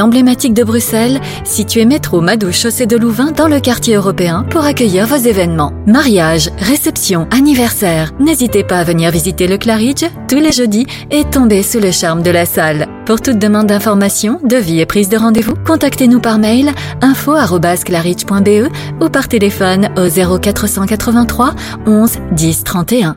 Emblématique de Bruxelles, situé métro Madouche chaussée de Louvain dans le quartier européen pour accueillir vos événements. Mariage, réception, anniversaire. N'hésitez pas à venir visiter le Claridge tous les jeudis et tomber sous le charme de la salle. Pour toute demande d'information, devis et prise de rendez-vous, contactez-nous par mail info@claridge.be ou par téléphone au 0483 11 10 31.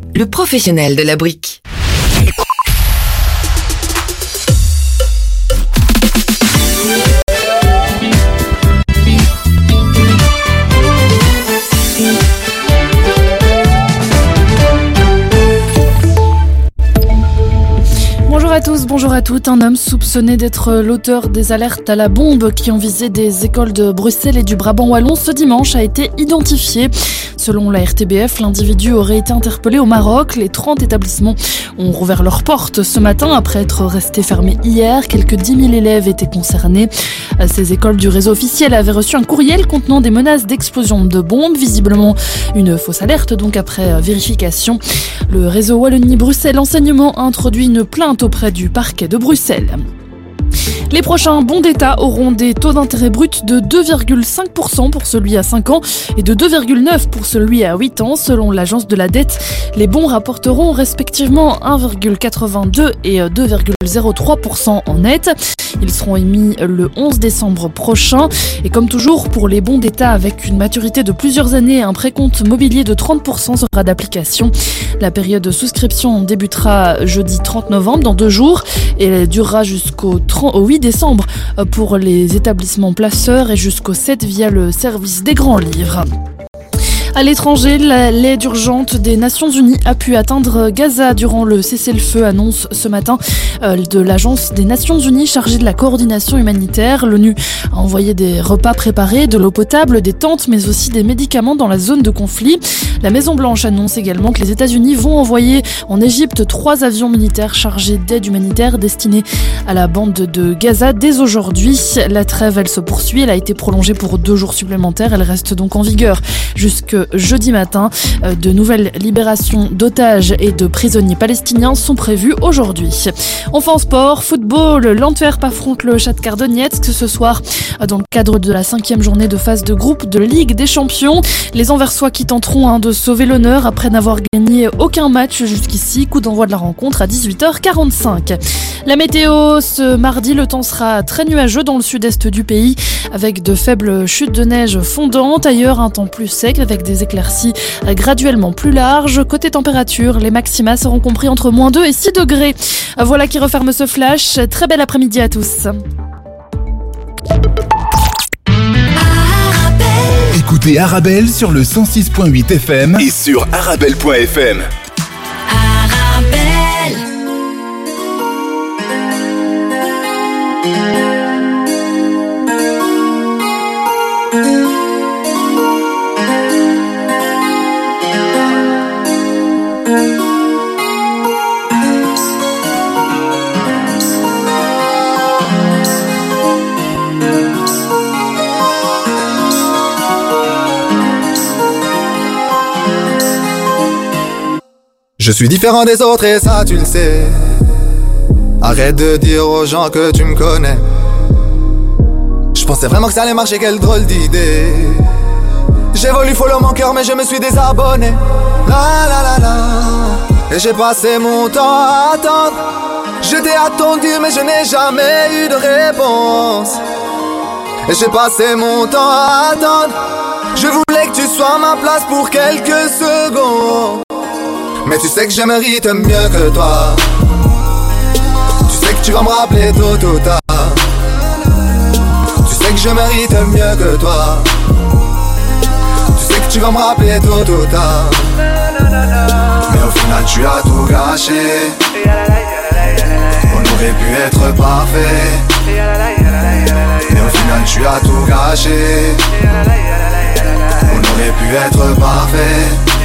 le professionnel de la brique. Bonjour à tous, bonjour à toutes. Un homme soupçonné d'être l'auteur des alertes à la bombe qui ont visé des écoles de Bruxelles et du Brabant Wallon ce dimanche a été identifié. Selon la RTBF, l'individu aurait été interpellé au Maroc. Les 30 établissements ont rouvert leurs portes ce matin après être restés fermés hier. Quelques 10 000 élèves étaient concernés. Ces écoles du réseau officiel avaient reçu un courriel contenant des menaces d'explosion de bombes, visiblement une fausse alerte donc après vérification. Le réseau Wallonie-Bruxelles Enseignement a introduit une plainte auprès du parquet de Bruxelles. Les prochains bons d'État auront des taux d'intérêt bruts de 2,5% pour celui à 5 ans et de 2,9% pour celui à 8 ans. Selon l'agence de la dette, les bons rapporteront respectivement 1,82 et 2,03% en net. Ils seront émis le 11 décembre prochain. Et comme toujours, pour les bons d'État avec une maturité de plusieurs années, un précompte mobilier de 30% sera d'application. La période de souscription débutera jeudi 30 novembre, dans deux jours, et durera jusqu'au 8 décembre pour les établissements placeurs et jusqu'au 7 via le service des grands livres. À l'étranger, l'aide urgente des Nations Unies a pu atteindre Gaza durant le cessez-le-feu, annonce ce matin euh, de l'Agence des Nations Unies chargée de la coordination humanitaire. L'ONU a envoyé des repas préparés, de l'eau potable, des tentes, mais aussi des médicaments dans la zone de conflit. La Maison-Blanche annonce également que les États-Unis vont envoyer en Égypte trois avions militaires chargés d'aide humanitaire destinés à la bande de Gaza dès aujourd'hui. La trêve, elle se poursuit. Elle a été prolongée pour deux jours supplémentaires. Elle reste donc en vigueur jeudi matin. De nouvelles libérations d'otages et de prisonniers palestiniens sont prévues aujourd'hui. Enfin sport, football, l'Antwerp affronte le Shakhtar Donetsk ce soir dans le cadre de la cinquième journée de phase de groupe de Ligue des Champions. Les Anversois qui tenteront hein, de sauver l'honneur après n'avoir gagné aucun match jusqu'ici. Coup d'envoi de la rencontre à 18h45. La météo, ce mardi, le temps sera très nuageux dans le sud-est du pays avec de faibles chutes de neige fondantes. Ailleurs, un temps plus sec avec des éclaircies graduellement plus larges. Côté température, les maxima seront compris entre moins 2 et 6 degrés. Voilà qui referme ce flash. Très bel après-midi à tous. Écoutez Arabelle sur le 106.8 FM et sur arabelle.fm. Je suis différent des autres et ça tu le sais. Arrête de dire aux gens que tu me connais. Je pensais vraiment que ça allait marcher, quelle drôle d'idée. J'ai voulu follow mon cœur, mais je me suis désabonné. La la la la. Et j'ai passé mon temps à attendre. Je t'ai attendu, mais je n'ai jamais eu de réponse. Et j'ai passé mon temps à attendre. Je voulais que tu sois à ma place pour quelques secondes. Mais tu sais que je mérite mieux que toi. Tu sais que tu vas me rappeler tôt ou tard. Tu sais que je mérite mieux que toi. Tu sais que tu vas me rappeler tôt ou tard. Mais au final, tu as tout gâché. On aurait pu être parfait. Mais au final tu as tout gâché On aurait pu être parfait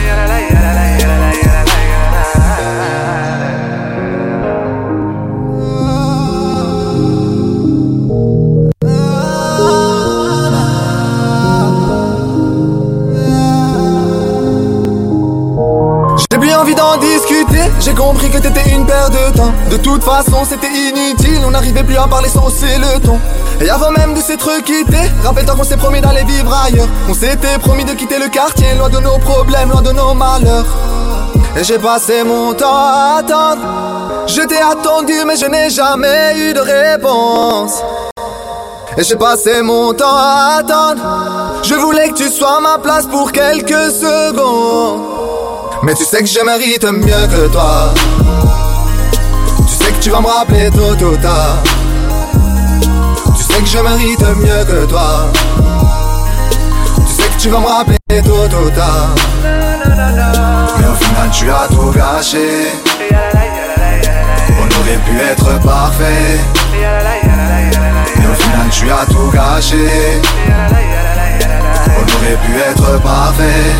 que t'étais une paire de temps De toute façon c'était inutile, on n'arrivait plus à parler sans hausser le ton. Et avant même de s'être quitté, rappelle-toi qu'on s'est promis d'aller vivre ailleurs. On s'était promis de quitter le quartier, loin de nos problèmes, loin de nos malheurs. Et j'ai passé mon temps à attendre. Je t'ai attendu mais je n'ai jamais eu de réponse. Et j'ai passé mon temps à attendre. Je voulais que tu sois à ma place pour quelques secondes. Mais tu sais que je mérite mieux que toi Tu vas me rappeler tôt ou Tu sais que je mérite mieux que toi. Tu sais que tu vas me rappeler tôt ou tard. Mais au final tu as tout gâché. On aurait pu être parfait. Mais au final tu as tout gâché. On aurait pu être parfait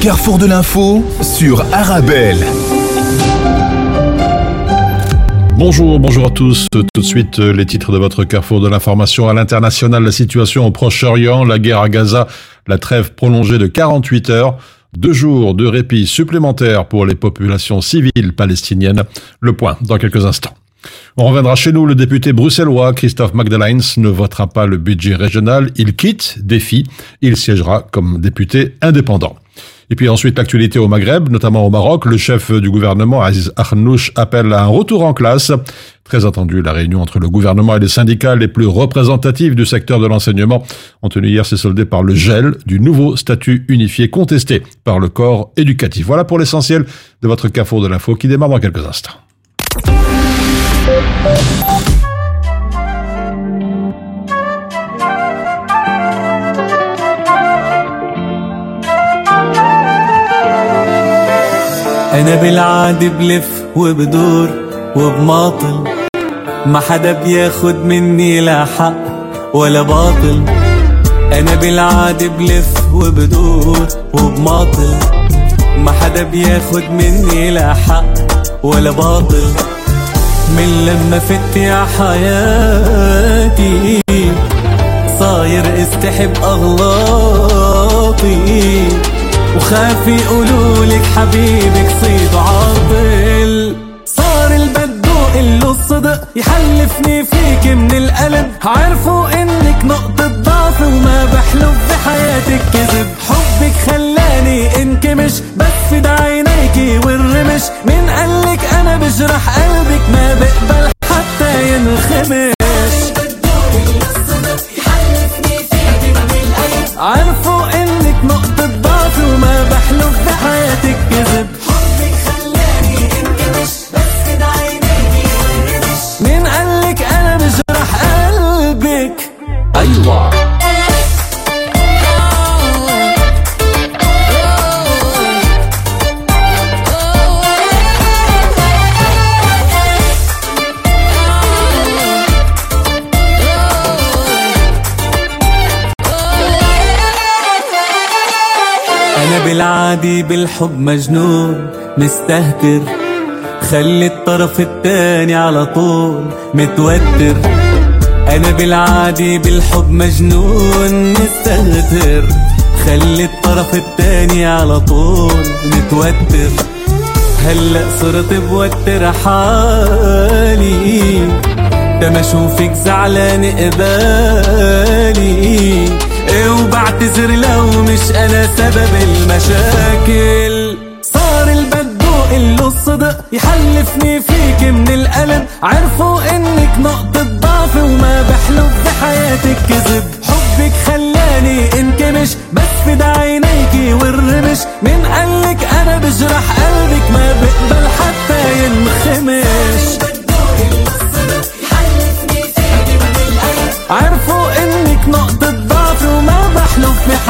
carrefour de l'info sur Arabelle. Bonjour, bonjour à tous. Tout de suite, euh, les titres de votre carrefour de l'information à l'international, la situation au Proche-Orient, la guerre à Gaza, la trêve prolongée de 48 heures, deux jours de répit supplémentaires pour les populations civiles palestiniennes. Le point dans quelques instants. On reviendra chez nous. Le député bruxellois Christophe Magdalens ne votera pas le budget régional. Il quitte Défi. Il siégera comme député indépendant. Et puis ensuite, l'actualité au Maghreb, notamment au Maroc. Le chef du gouvernement, Aziz Arnouch, appelle à un retour en classe. Très attendu, la réunion entre le gouvernement et les syndicats les plus représentatifs du secteur de l'enseignement ont tenu hier s'est soldé par le gel du nouveau statut unifié contesté par le corps éducatif. Voilà pour l'essentiel de votre carrefour de l'info qui démarre dans quelques instants. أنا بالعادي بلف وبدور وبماطل. ما حدا بياخد مني لا حق ولا باطل. أنا بالعادي بلف وبدور وبماطل. ما حدا بياخد مني لا حق ولا باطل. من لما فت يا حياتي صاير استحب أغلاطي. وخاف يقولولك حبيبك صيد عاطل. صار البدوق له الصدق يحلفني فيك من القلب عرفوا إنك نقطة ضعف وما بحلف بحياتك كذب. حبك خلاني انكمش بس عينيكي والرمش. من قالك أنا بجرح قلبك ما بقبل حتى ينخمش. عرفوا بالعادي بالحب مجنون مستهتر. خلي الطرف التاني على طول متوتر. أنا بالعادي بالحب مجنون مستهتر. خلي الطرف التاني على طول متوتر. هلأ صرت بوتر حالي. لما اشوفك زعلان قبالي وبعتذر لو مش أنا سبب المشاكل. صار البدوق له الصدق يحلفني فيك من القلب عرفوا إنك نقطة ضعف وما بحلف بحياتك كذب. حبك خلاني انكمش بس عينيكي والرمش. من قالك أنا بجرح قلبك ما بقبل حتى ينخمش. بحلف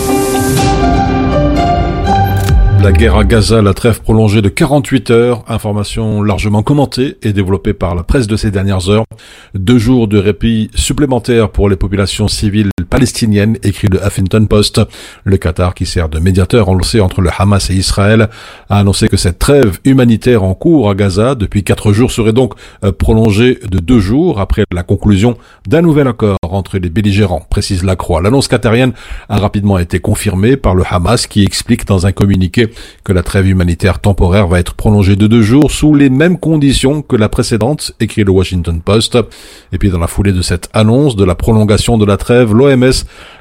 La guerre à Gaza, la trêve prolongée de 48 heures, information largement commentée et développée par la presse de ces dernières heures. Deux jours de répit supplémentaires pour les populations civiles palestiniennes, écrit le Huffington Post. Le Qatar, qui sert de médiateur, sait, entre le Hamas et Israël, a annoncé que cette trêve humanitaire en cours à Gaza depuis quatre jours serait donc euh, prolongée de deux jours après la conclusion d'un nouvel accord entre les belligérants, précise la Croix. L'annonce qatarienne a rapidement été confirmée par le Hamas qui explique dans un communiqué que la trêve humanitaire temporaire va être prolongée de deux jours sous les mêmes conditions que la précédente, écrit le Washington Post. Et puis dans la foulée de cette annonce de la prolongation de la trêve, l'OMS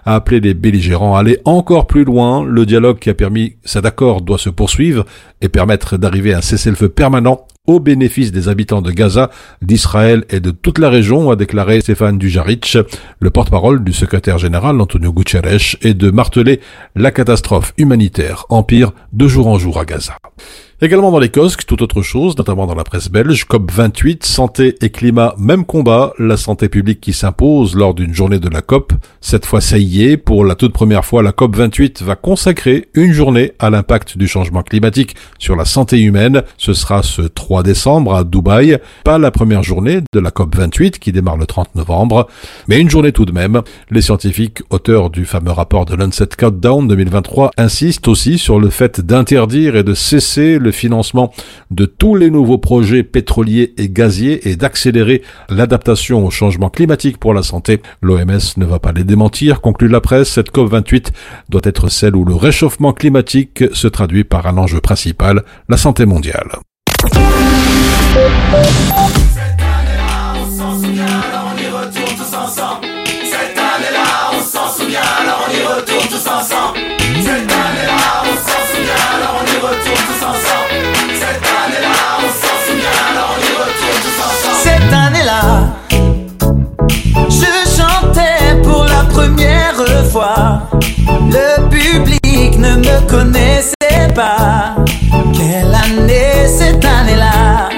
a appelé les belligérants à aller encore plus loin. Le dialogue qui a permis cet accord doit se poursuivre et permettre d'arriver à un cessez-le-feu permanent au bénéfice des habitants de Gaza, d'Israël et de toute la région, a déclaré Stéphane Dujarric, le porte-parole du secrétaire général Antonio Guterres, et de marteler la catastrophe humanitaire empire de jour en jour à Gaza. Également dans les COSC, tout autre chose, notamment dans la presse belge, COP28, santé et climat, même combat, la santé publique qui s'impose lors d'une journée de la COP. Cette fois, ça y est, pour la toute première fois, la COP28 va consacrer une journée à l'impact du changement climatique sur la santé humaine. Ce sera ce 3 décembre à Dubaï, pas la première journée de la COP28 qui démarre le 30 novembre, mais une journée tout de même. Les scientifiques, auteurs du fameux rapport de Lancet Countdown 2023, insistent aussi sur le fait d'interdire et de cesser le financement de tous les nouveaux projets pétroliers et gaziers et d'accélérer l'adaptation au changement climatique pour la santé. L'OMS ne va pas les démentir, conclut la presse, cette COP28 doit être celle où le réchauffement climatique se traduit par un enjeu principal, la santé mondiale. Je chantais pour la première fois. Le public ne me connaissait pas. Quelle année cette année-là?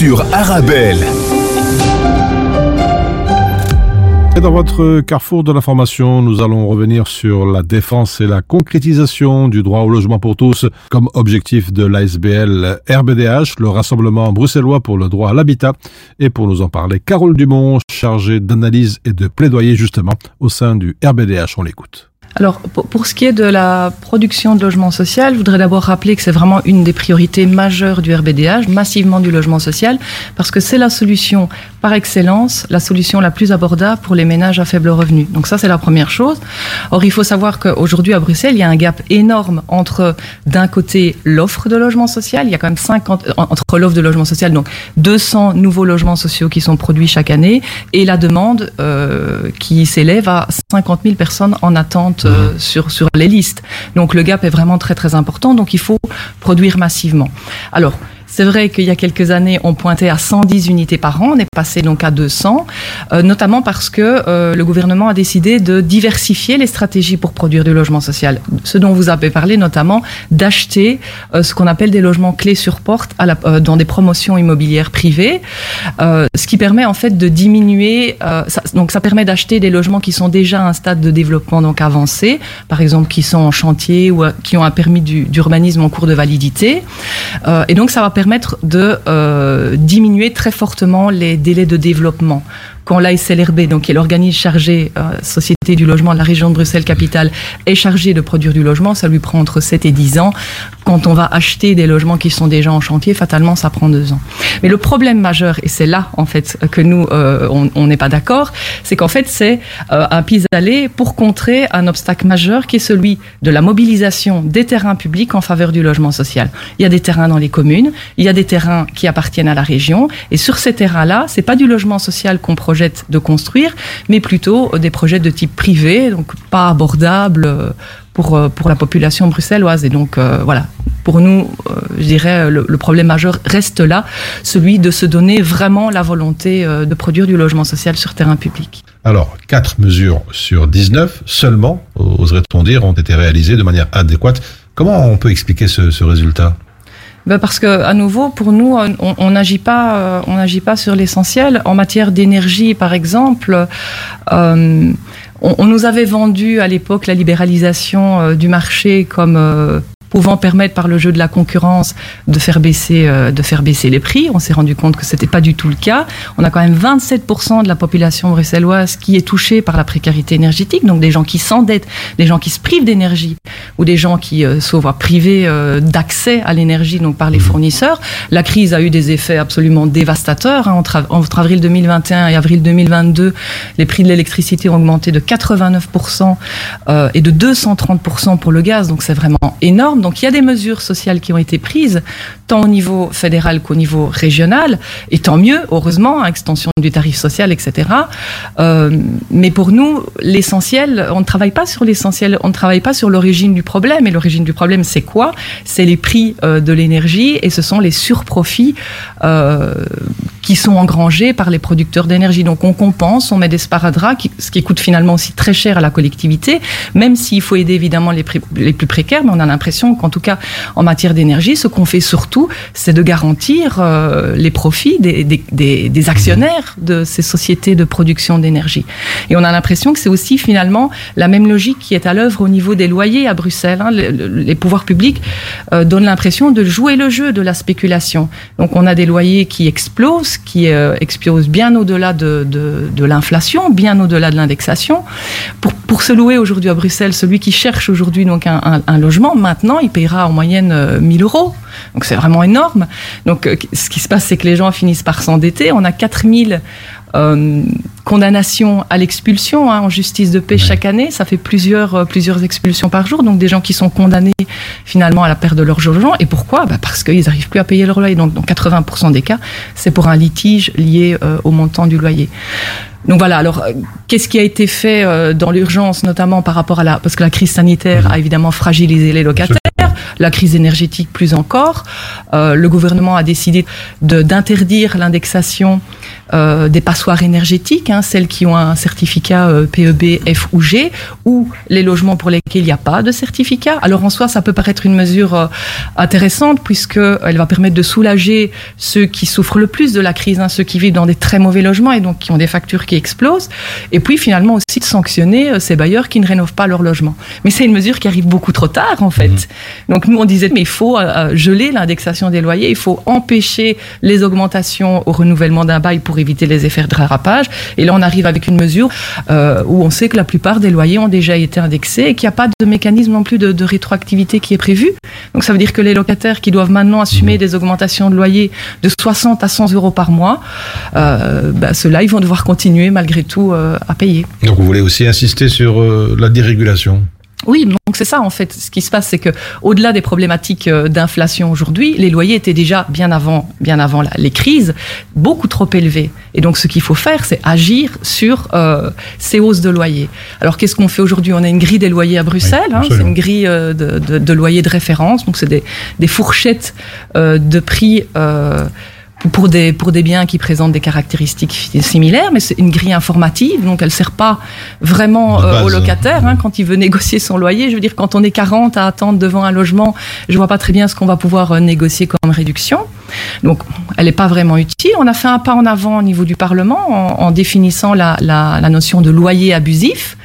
Sur Arabelle. Et dans votre carrefour de l'information, nous allons revenir sur la défense et la concrétisation du droit au logement pour tous comme objectif de l'ASBL RBDH, le Rassemblement bruxellois pour le droit à l'habitat. Et pour nous en parler, Carole Dumont, chargée d'analyse et de plaidoyer justement au sein du RBDH. On l'écoute. Alors, pour, ce qui est de la production de logement social, je voudrais d'abord rappeler que c'est vraiment une des priorités majeures du RBDH, massivement du logement social, parce que c'est la solution par excellence, la solution la plus abordable pour les ménages à faible revenu. Donc ça, c'est la première chose. Or, il faut savoir qu'aujourd'hui, à Bruxelles, il y a un gap énorme entre, d'un côté, l'offre de logement social, il y a quand même 50, entre l'offre de logement social, donc 200 nouveaux logements sociaux qui sont produits chaque année, et la demande euh, qui s'élève à 50 000 personnes en attente euh, sur, sur les listes. Donc le gap est vraiment très très important, donc il faut produire massivement. Alors, c'est vrai qu'il y a quelques années, on pointait à 110 unités par an, on est passé donc à 200, euh, notamment parce que euh, le gouvernement a décidé de diversifier les stratégies pour produire du logement social. Ce dont vous avez parlé notamment, d'acheter euh, ce qu'on appelle des logements clés sur porte à la, euh, dans des promotions immobilières privées, euh, ce qui permet en fait de diminuer, euh, ça, donc ça permet d'acheter des logements qui sont déjà à un stade de développement donc avancé, par exemple qui sont en chantier ou qui ont un permis du- d'urbanisme en cours de validité, et donc ça va permettre de euh, diminuer très fortement les délais de développement. Quand l'ASLRB, donc qui est l'organisme chargé, euh, Société du logement de la région de Bruxelles-Capitale, est chargé de produire du logement, ça lui prend entre 7 et 10 ans. Quand on va acheter des logements qui sont déjà en chantier, fatalement, ça prend 2 ans. Mais le problème majeur, et c'est là, en fait, que nous, euh, on n'est pas d'accord, c'est qu'en fait, c'est euh, un pis-aller pour contrer un obstacle majeur qui est celui de la mobilisation des terrains publics en faveur du logement social. Il y a des terrains dans les communes, il y a des terrains qui appartiennent à la région, et sur ces terrains-là, c'est pas du logement social qu'on de construire, mais plutôt des projets de type privé, donc pas abordables euh, pour, euh, pour la population bruxelloise. Et donc, euh, voilà, pour nous, euh, je dirais, le, problème majeur reste là, celui de se donner vraiment la volonté euh, de produire du logement social sur terrain public. Alors, 4 mesures sur 19 seulement, oserait-on dire, ont été réalisées de manière adéquate. Comment on peut expliquer ce résultat? Ben parce que à nouveau, pour nous, on n'agit pas, euh, on n'agit pas sur l'essentiel. En matière d'énergie, par exemple, euh, on, nous avait vendu à l'époque la libéralisation euh, du marché comme pouvant permettre par le jeu de la concurrence de faire baisser, euh, de faire baisser les prix. On s'est rendu compte que c'était pas du tout le cas. On a quand même 27% de la population bruxelloise qui est touchée par la précarité énergétique, donc des gens qui s'endettent, des gens qui se privent d'énergie ou des gens qui euh, se voient privés euh, d'accès à l'énergie donc par les fournisseurs. La crise a eu des effets absolument dévastateurs. hein. Entre, entre avril 2021 et avril 2022, les prix de l'électricité ont augmenté de 89% euh, et de 230% pour le gaz. Donc c'est vraiment énorme. Donc il y a des mesures sociales qui ont été prises, tant au niveau fédéral qu'au niveau régional, et tant mieux, heureusement, hein, extension du tarif social, etc. Euh, mais pour nous, l'essentiel, on ne travaille pas sur l'essentiel, on ne travaille pas sur l'origine du problème. Et l'origine du problème, c'est quoi? C'est les prix euh, de l'énergie et ce sont les surprofits euh, qui sont engrangés par les producteurs d'énergie. Donc on compense, on met des sparadraps, ce qui coûte finalement aussi très cher à la collectivité, même s'il faut aider évidemment les, les plus précaires, mais on a l'impression qu'en tout cas en matière d'énergie, ce qu'on fait surtout, c'est de garantir euh, les profits des, des- des- actionnaires de ces sociétés de production d'énergie. Et on a l'impression que c'est aussi finalement la même logique qui est à l'œuvre au niveau des loyers à Bruxelles. hein. Le- le- les pouvoirs publics euh, donnent l'impression de jouer le jeu de la spéculation. Donc on a des loyers qui explosent, qui euh, explose bien au-delà de, de, l'inflation, bien au-delà de l'indexation. Pour, pour se louer aujourd'hui à Bruxelles, celui qui cherche aujourd'hui donc un, un, logement, maintenant, il payera en moyenne euh, 1000 euros. Donc c'est vraiment énorme. Donc euh, ce qui se passe, c'est que les gens finissent par s'endetter. On a 4000 euh, condamnations à l'expulsion hein, en justice de paix chaque année. Ça fait plusieurs, euh, plusieurs expulsions par jour. Donc des gens qui sont condamnés finalement à la perte de leur logement. Et pourquoi? Bah Parce qu'ils n'arrivent plus à payer leur loyer. Donc dans 80% des cas, c'est pour un litige lié euh, au montant du loyer. Donc voilà, alors qu'est-ce qui a été fait dans l'urgence, notamment par rapport à la... Parce que la crise sanitaire a évidemment fragilisé les locataires, la crise énergétique plus encore. Euh, le gouvernement a décidé d'interdire l'indexation euh, des passoires énergétiques, hein, celles qui ont un certificat euh, PEB, F ou G, ou les logements pour lesquels il n'y a pas de certificat. Alors en soi, ça peut paraître une mesure euh, intéressante puisqu'elle va permettre de soulager ceux qui souffrent le plus de la crise, hein, ceux qui vivent dans des très mauvais logements et donc qui ont des factures qui explosent. Et puis finalement aussi de sanctionner euh, ces bailleurs qui ne rénovent pas leur logement. Mais c'est une mesure qui arrive beaucoup trop tard en fait. Donc nous on disait mais il faut euh, geler l'indexation des loyers, il faut empêcher les augmentations au renouvellement d'un bail pour éviter les effets de dérapage. Et là on arrive avec une mesure euh, où on sait que la plupart des loyers ont déjà été indexés et qu'il n'y a pas de mécanisme non plus de, de rétroactivité qui est prévu. Donc ça veut dire que les locataires qui doivent maintenant assumer des augmentations de loyer de 60 à 100 euros par mois, euh, bah, ceux-là ils vont devoir continuer malgré tout euh, à payer. Donc vous voulez aussi insister sur euh, la dérégulation? Oui, donc c'est ça en fait. Ce qui se passe, c'est que au-delà des problématiques euh, d'inflation aujourd'hui, les loyers étaient déjà bien avant, bien avant la- les crises, beaucoup trop élevés. Et donc ce qu'il faut faire, c'est agir sur euh, ces hausses de loyers. Alors qu'est-ce qu'on fait aujourd'hui? On a une grille des loyers à Bruxelles. Oui, hein, c'est une grille euh, de, de, de loyers de référence. Donc c'est des, des fourchettes euh, de prix. Euh, pour des, pour des biens qui présentent des caractéristiques similaires, mais c'est une grille informative, donc elle sert pas vraiment euh, au locataire hein, quand il veut négocier son loyer. Je veux dire, quand on est 40 à attendre devant un logement, je vois pas très bien ce qu'on va pouvoir euh, négocier comme réduction. Donc, elle n'est pas vraiment utile. On a fait un pas en avant au niveau du Parlement en, définissant la, notion de loyer abusif,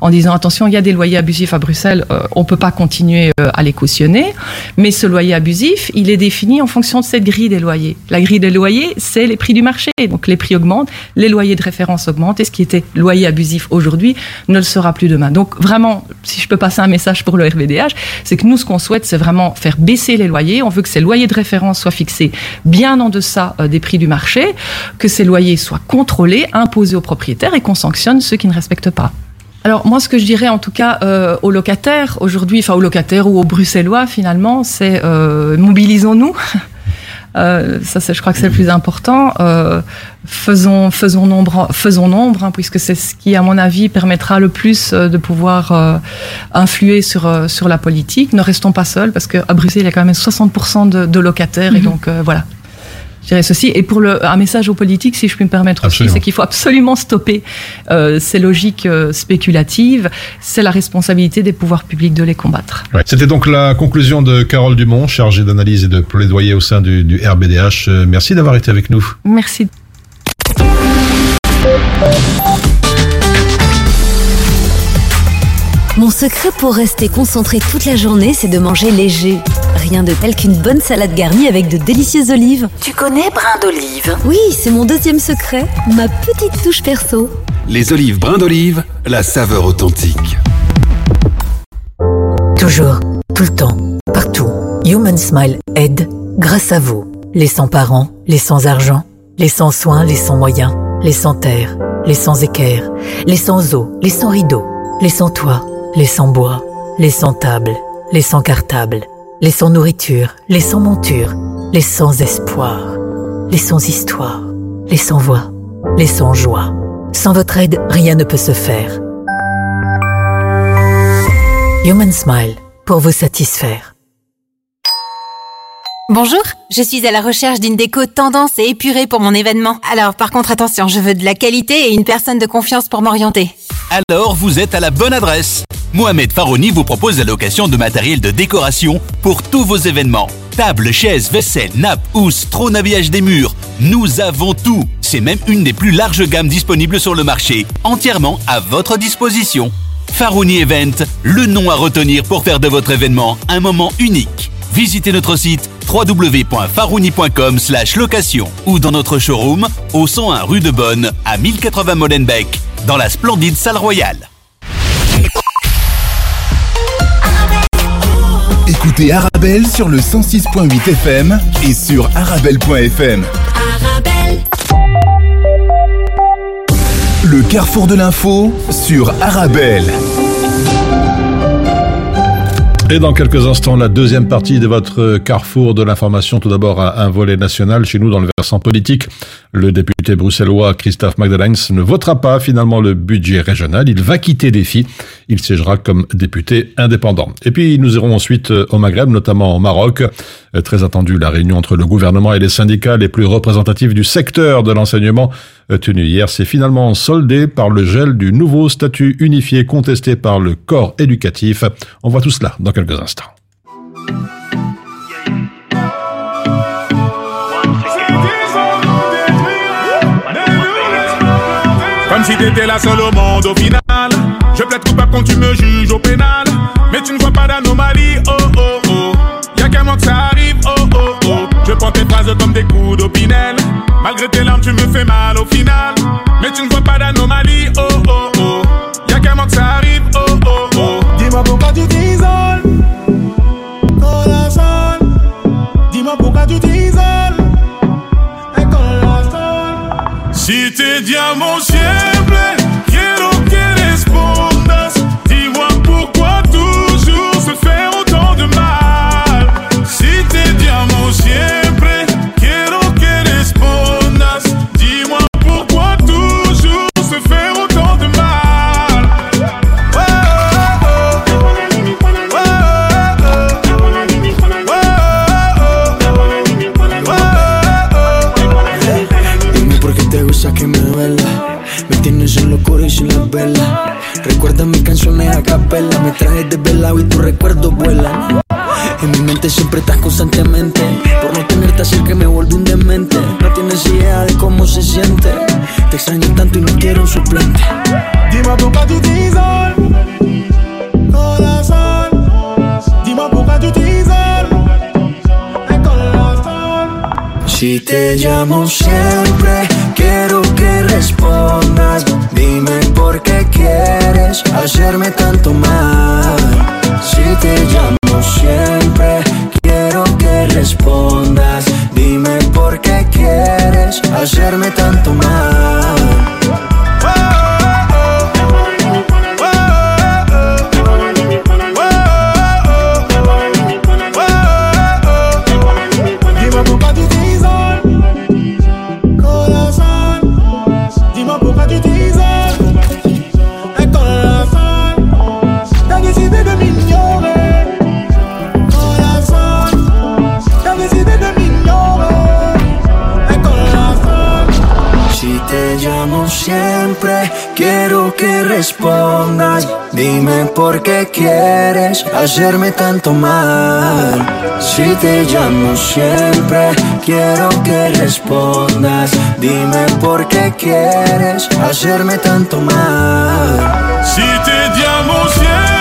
en disant attention, il y a des loyers abusifs à Bruxelles, euh, on peut pas continuer euh, à les cautionner, mais ce loyer abusif, il est défini en fonction de cette grille des loyers. La grille des loyers, c'est les prix du marché. Donc les prix augmentent, les loyers de référence augmentent, et ce qui était loyer abusif aujourd'hui ne le sera plus demain. Donc vraiment, si je peux passer un message pour le RVDH, c'est que nous, ce qu'on souhaite, c'est vraiment faire baisser les loyers. On veut que ces loyers de référence soient fixés bien en deçà euh, des prix du marché, que ces loyers soient contrôlés, imposés aux propriétaires et qu'on sanctionne ceux qui ne respectent pas. Alors moi, ce que je dirais en tout cas euh, aux locataires aujourd'hui, enfin aux locataires ou aux Bruxellois finalement, c'est euh, mobilisons-nous. Euh, ça, c'est, je crois que c'est le plus important. Euh, faisons, faisons nombre, faisons nombre, hein, puisque c'est ce qui, à mon avis, permettra le plus euh, de pouvoir euh, influer sur euh, sur la politique. Ne restons pas seuls, parce qu'à Bruxelles, il y a quand même 60% de, de locataires, et donc euh, voilà. Je dirais ceci. Et pour le, un message aux politiques, si je puis me permettre Absolument. aussi, c'est qu'il faut absolument stopper euh, ces logiques euh, spéculatives. C'est la responsabilité des pouvoirs publics de les combattre. Ouais. C'était donc la conclusion de Carole Dumont, chargée d'analyse et de plaidoyer au sein du, du RBDH. Euh, merci d'avoir été avec nous. Merci. Mon secret pour rester concentré toute la journée, c'est de manger léger. Rien de tel qu'une bonne salade garnie avec de délicieuses olives. Tu connais brin d'olive Oui, c'est mon deuxième secret, ma petite touche perso. Les olives brins d'olive, la saveur authentique. Toujours, tout le temps, partout. Human Smile aide grâce à vous. Les sans parents, les sans argent, les sans soins, les sans moyens, les sans terre, les sans équerre, les sans eau, les sans rideaux, les sans toit, les sans bois, les sans table, les sans cartable, les sans nourriture, les sans monture, les sans espoir, les sans histoire, les sans voix, les sans joie. Sans votre aide, rien ne peut se faire. Human Smile, pour vous satisfaire. Bonjour, je suis à la recherche d'une déco tendance et épurée pour mon événement. Alors par contre attention, je veux de la qualité et une personne de confiance pour m'orienter. Alors vous êtes à la bonne adresse. Mohamed Farouni vous propose la location de matériel de décoration pour tous vos événements. Tables, chaises, vaisselle, nappes, housses, trône habillage des murs. Nous avons tout. C'est même une des plus larges gammes disponibles sur le marché, entièrement à votre disposition. Farouni Event, le nom à retenir pour faire de votre événement un moment unique. Visitez notre site www.farouni.com location ou dans notre showroom au 101 rue de Bonne à 1080 Molenbeek dans la splendide salle royale. Écoutez Arabelle sur le 106.8 FM et sur arabelle.fm. Le carrefour de l'info sur Arabelle. Et dans quelques instants, la deuxième partie de votre carrefour de l'information. Tout d'abord, un volet national chez nous dans le versant politique. Le député bruxellois Christophe Magdalens ne votera pas finalement le budget régional. Il va quitter défi. Il siégera comme député indépendant. Et puis, nous irons ensuite au Maghreb, notamment au Maroc. Très attendu, la réunion entre le gouvernement et les syndicats les plus représentatifs du secteur de l'enseignement tenue hier s'est finalement soldée par le gel du nouveau statut unifié contesté par le corps éducatif. On voit tout cela dans quelques instants. Comme si t'étais la seule au monde au final. Je plaide coupable quand tu me juges au pénal. Mais tu ne vois pas d'anomalie, oh oh oh. Y'a qu'un mois que ça arrive, oh oh oh. Je prends tes phrases comme des coups d'opinel. Malgré tes larmes, tu me fais mal au final. Mais tu ne vois pas d'anomalie, oh oh Si tes diamants siempre, te llamo siempre, hacerme tanto mal. Si te llamo siempre, quiero que respondas. Dime por qué quieres hacerme tanto mal. Si te llamo siempre,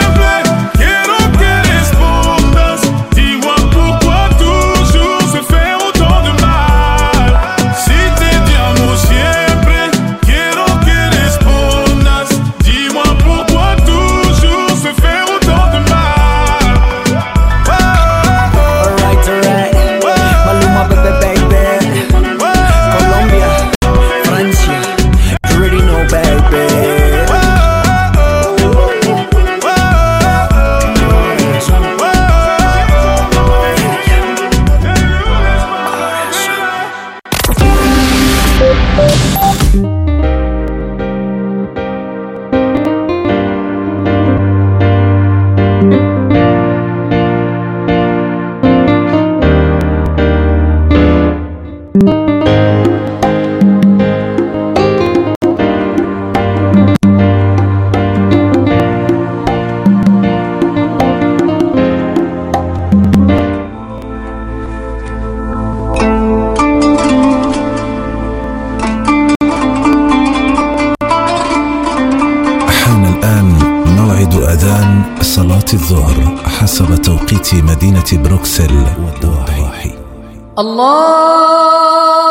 الظهر حسب توقيت مدينة بروكسل والضواحي الله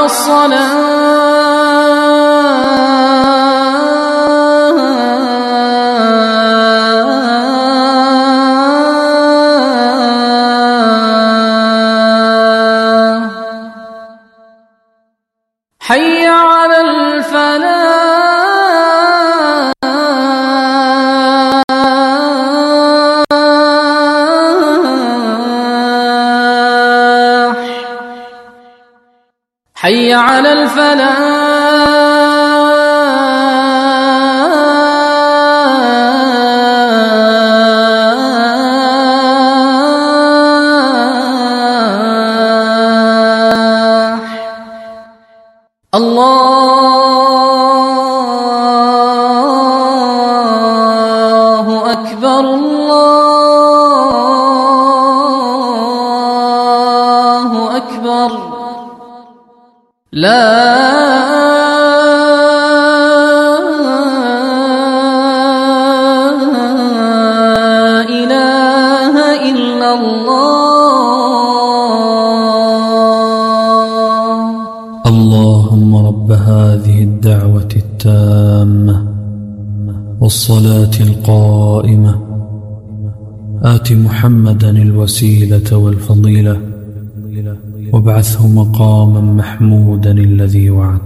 وَحَرَّمَ الصَّلَاةَ فلن والفضيلة وابعثه مقاما محمودا الذي وعد.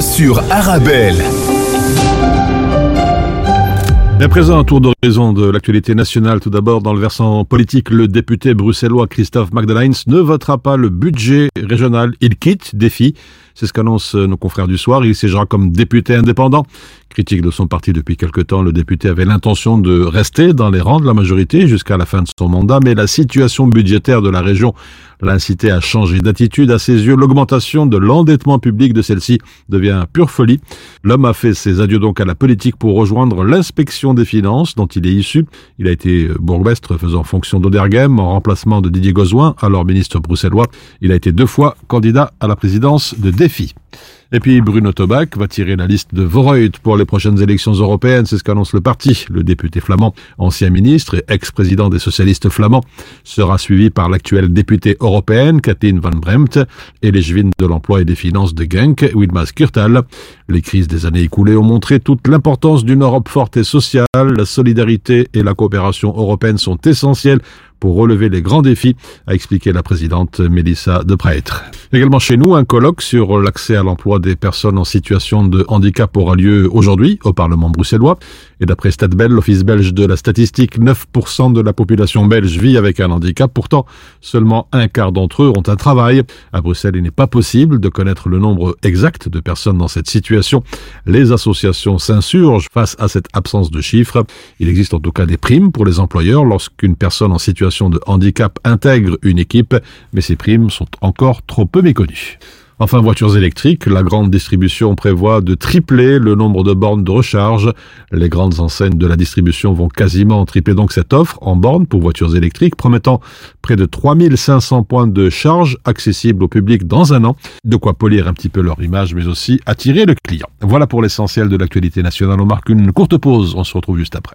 Sur Arabelle. À présent, un tour d'horizon de l'actualité nationale. Tout d'abord, dans le versant politique, le député bruxellois Christophe Magdalens ne votera pas le budget régional. Il quitte Défi. C'est ce qu'annoncent nos confrères du soir. Il siégera comme député indépendant. Critique de son parti depuis quelque temps, le député avait l'intention de rester dans les rangs de la majorité jusqu'à la fin de son mandat, mais la situation budgétaire de la région l'a incité à changer d'attitude. À ses yeux, l'augmentation de l'endettement public de celle-ci devient pure folie. L'homme a fait ses adieux donc à la politique pour rejoindre l'inspection des finances dont il est issu. Il a été bourgmestre faisant fonction d'Oderghem en remplacement de Didier Gozouin, alors ministre bruxellois. Il a été deux fois candidat à la présidence de Défi. Et puis Bruno Tobac va tirer la liste de Voreut pour les prochaines élections européennes, c'est ce qu'annonce le parti. Le député flamand, ancien ministre et ex-président des socialistes flamands, sera suivi par l'actuelle députée européenne, Kathleen Van Bremt, et l'échevine de l'emploi et des finances de Genk, Wilmas Kurtal. Les crises des années écoulées ont montré toute l'importance d'une Europe forte et sociale. La solidarité et la coopération européenne sont essentielles pour relever les grands défis, a expliqué la présidente Mélissa de Prêtre. Également chez nous, un colloque sur l'accès à l'emploi des personnes en situation de handicap aura lieu aujourd'hui au Parlement bruxellois. Et d'après Statbel, l'Office belge de la statistique, 9% de la population belge vit avec un handicap. Pourtant, seulement un quart d'entre eux ont un travail. À Bruxelles, il n'est pas possible de connaître le nombre exact de personnes dans cette situation. Les associations s'insurgent face à cette absence de chiffres. Il existe en tout cas des primes pour les employeurs lorsqu'une personne en situation de handicap intègre une équipe, mais ces primes sont encore trop peu méconnues. Enfin, voitures électriques, la grande distribution prévoit de tripler le nombre de bornes de recharge. Les grandes enseignes de la distribution vont quasiment tripler donc cette offre en bornes pour voitures électriques, promettant près de 3500 points de charge accessibles au public dans un an. De quoi polir un petit peu leur image, mais aussi attirer le client. Voilà pour l'essentiel de l'actualité nationale. On marque une courte pause. On se retrouve juste après.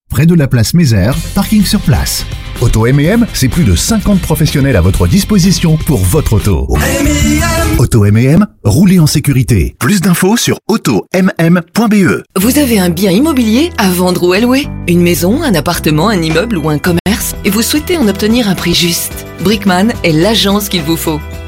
près de la place Mézère, parking sur place. Auto M&M, c'est plus de 50 professionnels à votre disposition pour votre auto. Auto M&M, roulez en sécurité. Plus d'infos sur automm.be. Vous avez un bien immobilier à vendre ou à louer? Une maison, un appartement, un immeuble ou un commerce? Et vous souhaitez en obtenir un prix juste? Brickman est l'agence qu'il vous faut.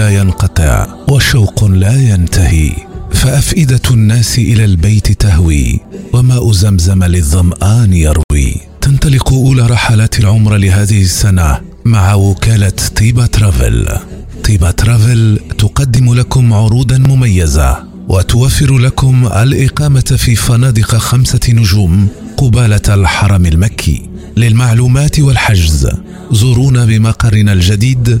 لا ينقطع وشوق لا ينتهي فأفئدة الناس إلى البيت تهوي وماء زمزم للظمآن يروي. تنطلق أولى رحلات العمر لهذه السنة مع وكالة طيبة ترافل. طيبة ترافل تقدم لكم عروضا مميزة وتوفر لكم الإقامة في فنادق خمسة نجوم قبالة الحرم المكي. للمعلومات والحجز زورونا بمقرنا الجديد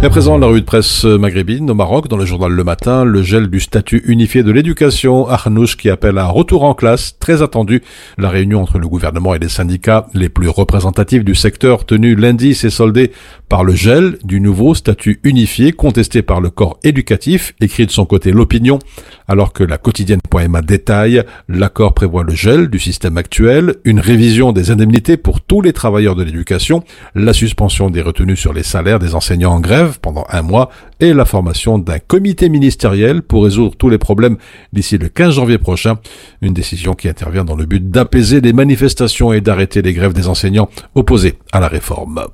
Et à présent, la revue de presse maghrébine au Maroc, dans le journal Le Matin, le gel du statut unifié de l'éducation, Arnouch qui appelle à un retour en classe, très attendu. La réunion entre le gouvernement et les syndicats les plus représentatifs du secteur tenue lundi s'est soldée par le gel du nouveau statut unifié contesté par le corps éducatif, écrit de son côté l'opinion, alors que la quotidienne Poema détaille, l'accord prévoit le gel du système actuel, une révision des indemnités pour tous les travailleurs de l'éducation, la suspension des retenues sur les salaires des enseignants en grève pendant un mois et la formation d'un comité ministériel pour résoudre tous les problèmes d'ici le 15 janvier prochain, une décision qui intervient dans le but d'apaiser les manifestations et d'arrêter les grèves des enseignants opposés à la réforme.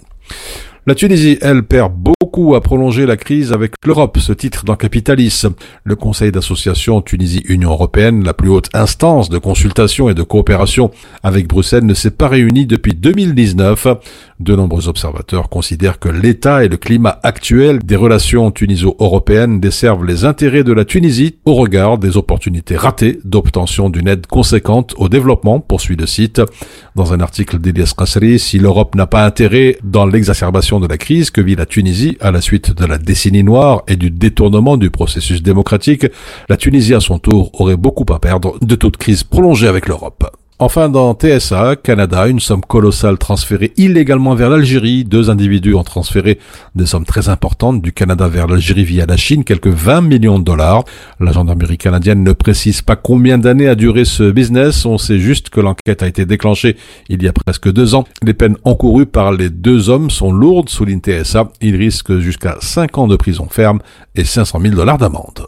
La Tunisie, elle, perd beaucoup à prolonger la crise avec l'Europe, ce titre dans Capitalis. Le Conseil d'association Tunisie-Union européenne, la plus haute instance de consultation et de coopération avec Bruxelles, ne s'est pas réuni depuis 2019. De nombreux observateurs considèrent que l'état et le climat actuel des relations tuniso-européennes desservent les intérêts de la Tunisie au regard des opportunités ratées d'obtention d'une aide conséquente au développement, poursuit le site. Dans un article d'Elias Qasri, si l'Europe n'a pas intérêt dans l'exacerbation de la crise que vit la Tunisie à la suite de la décennie noire et du détournement du processus démocratique, la Tunisie à son tour aurait beaucoup à perdre de toute crise prolongée avec l'Europe. Enfin, dans TSA, Canada, une somme colossale transférée illégalement vers l'Algérie. Deux individus ont transféré des sommes très importantes du Canada vers l'Algérie via la Chine, quelques 20 millions de dollars. La gendarmerie canadienne ne précise pas combien d'années a duré ce business. On sait juste que l'enquête a été déclenchée il y a presque deux ans. Les peines encourues par les deux hommes sont lourdes, souligne TSA. Ils risquent jusqu'à 5 ans de prison ferme et 500 000 dollars d'amende.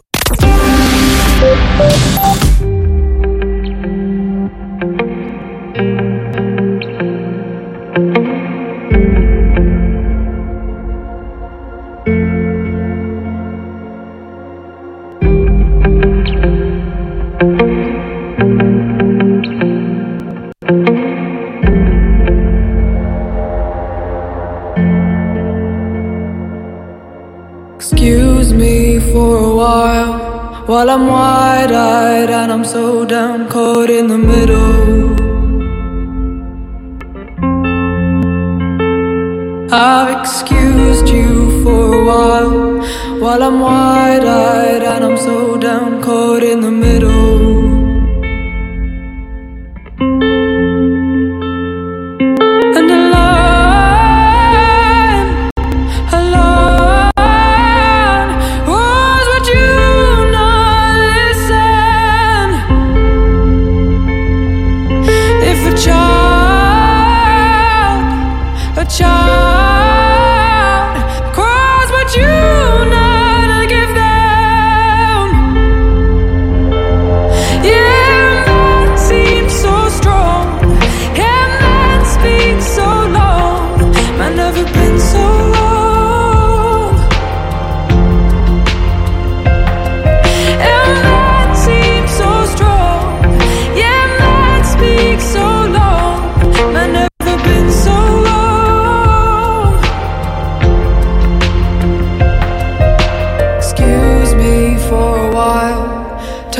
For a while while I'm wide eyed and I'm so down caught in the middle. I've excused you for a while while I'm wide eyed and I'm so down caught in the middle.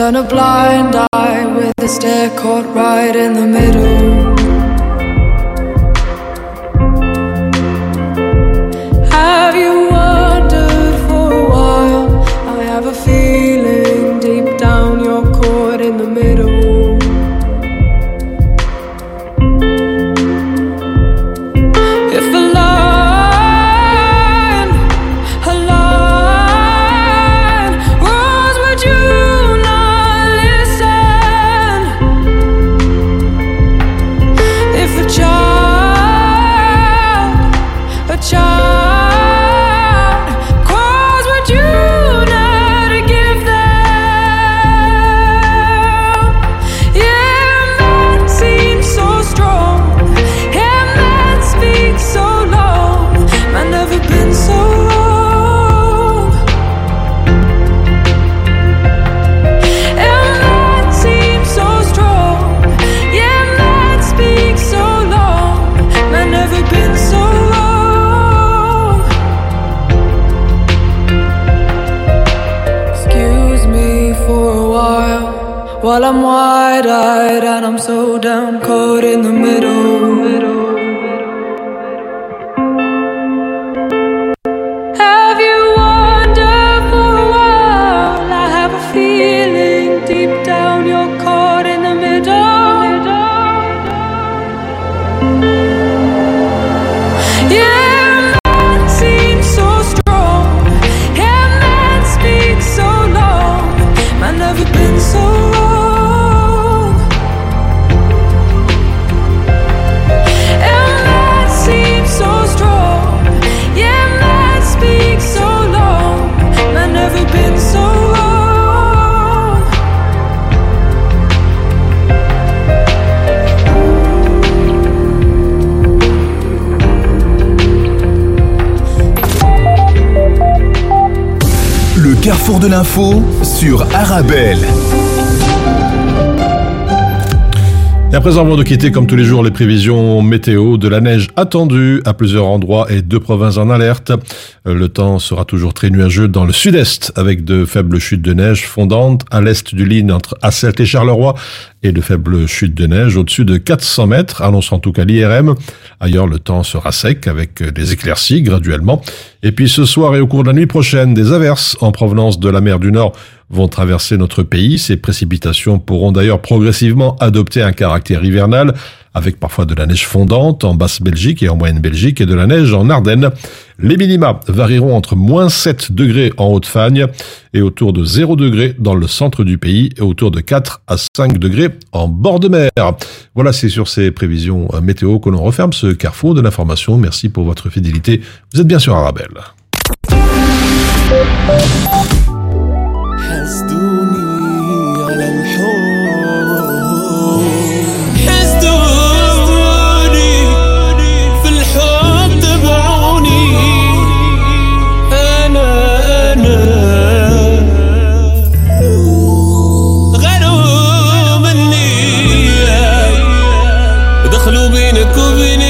Turn a blind eye with a stare caught right in the middle. L'info sur Arabelle. Et à présent, avant de quitter comme tous les jours les prévisions météo de la neige attendue à plusieurs endroits et deux provinces en alerte. Euh, Le temps sera toujours très nuageux dans le sud-est avec de faibles chutes de neige fondantes à l'est du Line entre Asselt et Charleroi et de faibles chutes de neige au-dessus de 400 mètres, annonce en tout cas l'IRM. Ailleurs, le temps sera sec avec des éclaircies graduellement Et puis ce soir et au cours de la nuit prochaine, des averses en provenance de la mer du Nord vont traverser notre pays. Ces précipitations pourront d'ailleurs progressivement adopter un caractère hivernal, avec parfois de la neige fondante en Basse-Belgique et en Moyenne-Belgique et de la neige en Ardennes. Les minima varieront entre moins 7 degrés en Haute-Fagne et autour de 0 degrés dans le centre du pays et autour de 4 à 5 degrés en bord de mer. Voilà, c'est sur ces prévisions euh, météo que l'on referme ce carrefour de l'information. Merci pour votre fidélité. Vous êtes bien sur Arabelle. beni, kuvini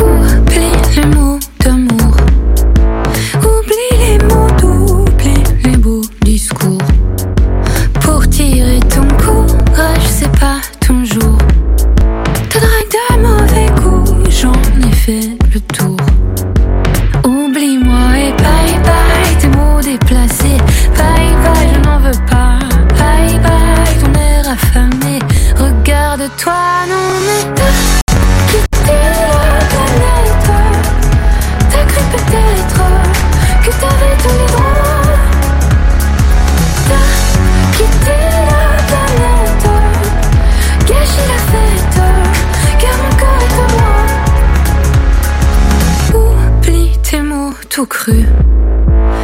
Oublie les mots d'amour. Oublie les mots d'oublie les beaux discours. Pour tirer ton courage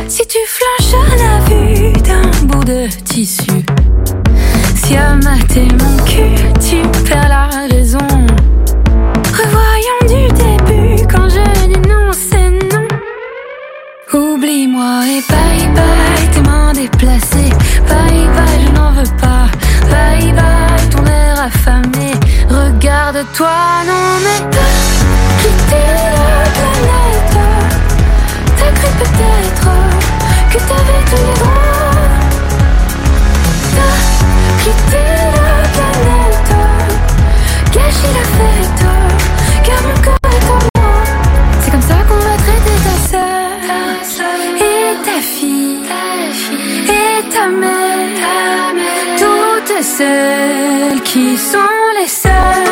Si tu flanches à la vue d'un bout de tissu, si à mater mon cul, tu perds la raison. Revoyons du début quand je dis non, c'est non. Oublie-moi et bye bye tes mains déplacées. Bye bye, je n'en veux pas. Bye bye ton air affamé. Regarde-toi, non mais t'as quitté la planète. Peut-être que t'avais tous les droits. T'as quitté la planète. Gâché la fête. Car mon corps est en moi. C'est comme ça qu'on va traiter ta sœur et ta fille et ta mère. Toutes celles qui sont les seules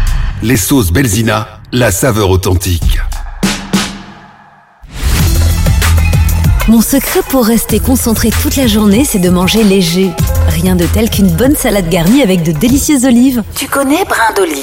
Les sauces Belzina, la saveur authentique. Mon secret pour rester concentré toute la journée, c'est de manger léger. Rien de tel qu'une bonne salade garnie avec de délicieuses olives. Tu connais brin d'olive?